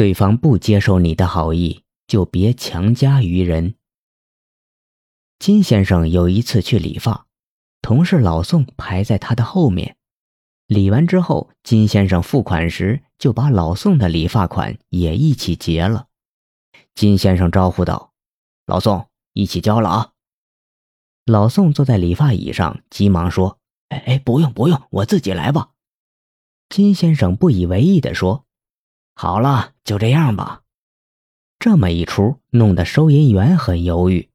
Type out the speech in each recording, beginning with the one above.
对方不接受你的好意，就别强加于人。金先生有一次去理发，同事老宋排在他的后面。理完之后，金先生付款时就把老宋的理发款也一起结了。金先生招呼道：“老宋，一起交了啊。”老宋坐在理发椅上，急忙说：“哎哎，不用不用，我自己来吧。”金先生不以为意地说：“好了，就这样吧。”这么一出，弄得收银员很犹豫。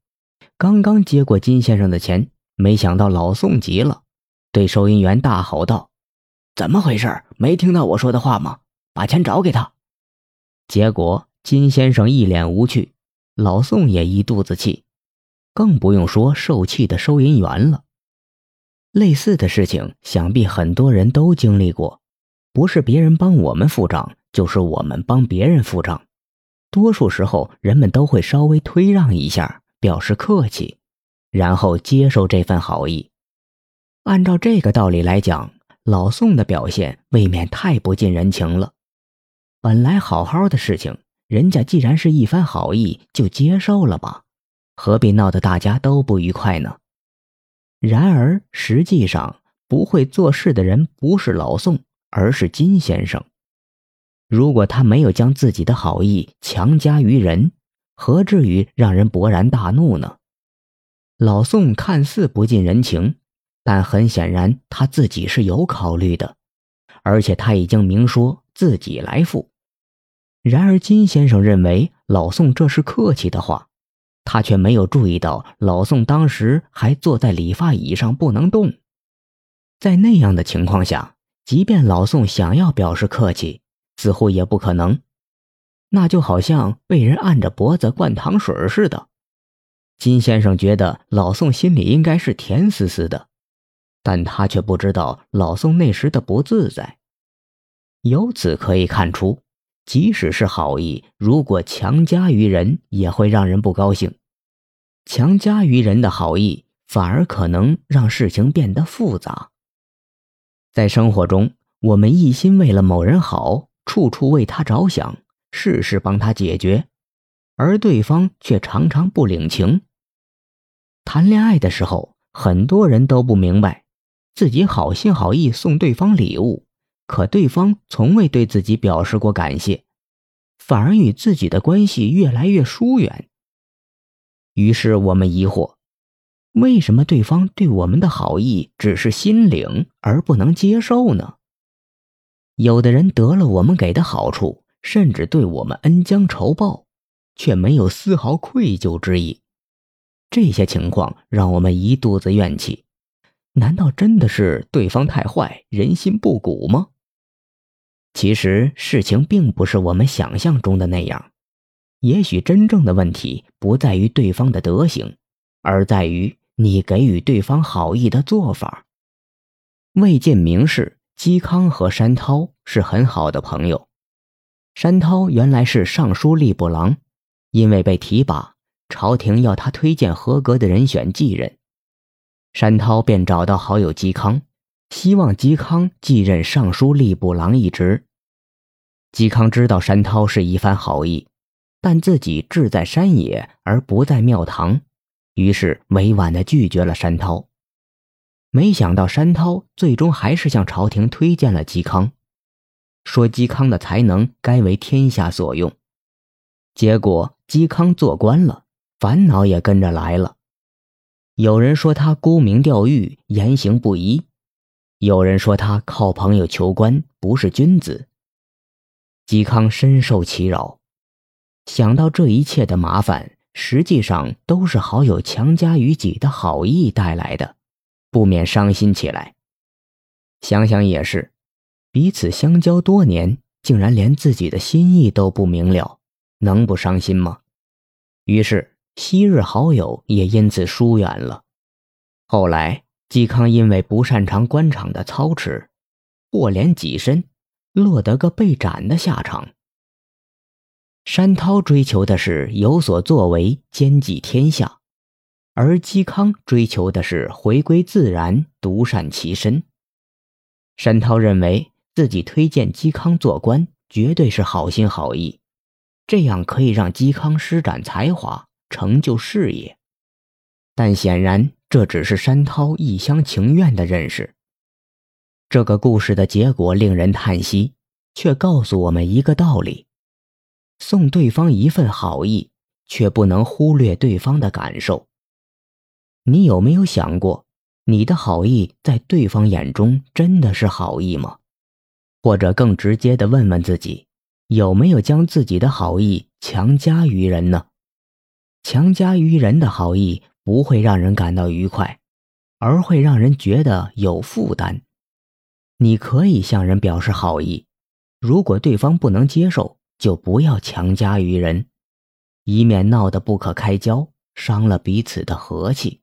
刚刚接过金先生的钱，没想到老宋急了，对收银员大吼道。怎么回事？没听到我说的话吗？把钱找给他。结果金先生一脸无趣，老宋也一肚子气，更不用说受气的收银员了。类似的事情，想必很多人都经历过，不是别人帮我们付账，就是我们帮别人付账。多数时候，人们都会稍微推让一下，表示客气，然后接受这份好意。按照这个道理来讲。老宋的表现未免太不近人情了。本来好好的事情，人家既然是一番好意，就接受了吧，何必闹得大家都不愉快呢？然而实际上，不会做事的人不是老宋，而是金先生。如果他没有将自己的好意强加于人，何至于让人勃然大怒呢？老宋看似不近人情。但很显然，他自己是有考虑的，而且他已经明说自己来付。然而金先生认为老宋这是客气的话，他却没有注意到老宋当时还坐在理发椅上不能动。在那样的情况下，即便老宋想要表示客气，似乎也不可能。那就好像被人按着脖子灌糖水似的。金先生觉得老宋心里应该是甜丝丝的。但他却不知道老宋那时的不自在。由此可以看出，即使是好意，如果强加于人，也会让人不高兴。强加于人的好意，反而可能让事情变得复杂。在生活中，我们一心为了某人好，处处为他着想，事事帮他解决，而对方却常常不领情。谈恋爱的时候，很多人都不明白。自己好心好意送对方礼物，可对方从未对自己表示过感谢，反而与自己的关系越来越疏远。于是我们疑惑：为什么对方对我们的好意只是心领而不能接受呢？有的人得了我们给的好处，甚至对我们恩将仇报，却没有丝毫愧疚之意。这些情况让我们一肚子怨气。难道真的是对方太坏，人心不古吗？其实事情并不是我们想象中的那样。也许真正的问题不在于对方的德行，而在于你给予对方好意的做法。未见明示，嵇康和山涛是很好的朋友。山涛原来是尚书吏部郎，因为被提拔，朝廷要他推荐合格的人选继任。山涛便找到好友嵇康，希望嵇康继任尚书吏部郎一职。嵇康知道山涛是一番好意，但自己志在山野而不在庙堂，于是委婉地拒绝了山涛。没想到山涛最终还是向朝廷推荐了嵇康，说嵇康的才能该为天下所用。结果嵇康做官了，烦恼也跟着来了。有人说他沽名钓誉，言行不一；有人说他靠朋友求官，不是君子。嵇康深受其扰，想到这一切的麻烦，实际上都是好友强加于己的好意带来的，不免伤心起来。想想也是，彼此相交多年，竟然连自己的心意都不明了，能不伤心吗？于是。昔日好友也因此疏远了。后来，嵇康因为不擅长官场的操持，祸连己身，落得个被斩的下场。山涛追求的是有所作为，兼济天下，而嵇康追求的是回归自然，独善其身。山涛认为自己推荐嵇康做官，绝对是好心好意，这样可以让嵇康施展才华，成就事业。但显然，这只是山涛一厢情愿的认识。这个故事的结果令人叹息，却告诉我们一个道理：送对方一份好意，却不能忽略对方的感受。你有没有想过，你的好意在对方眼中真的是好意吗？或者更直接的问问自己，有没有将自己的好意强加于人呢？强加于人的好意不会让人感到愉快，而会让人觉得有负担。你可以向人表示好意，如果对方不能接受，就不要强加于人，以免闹得不可开交，伤了彼此的和气。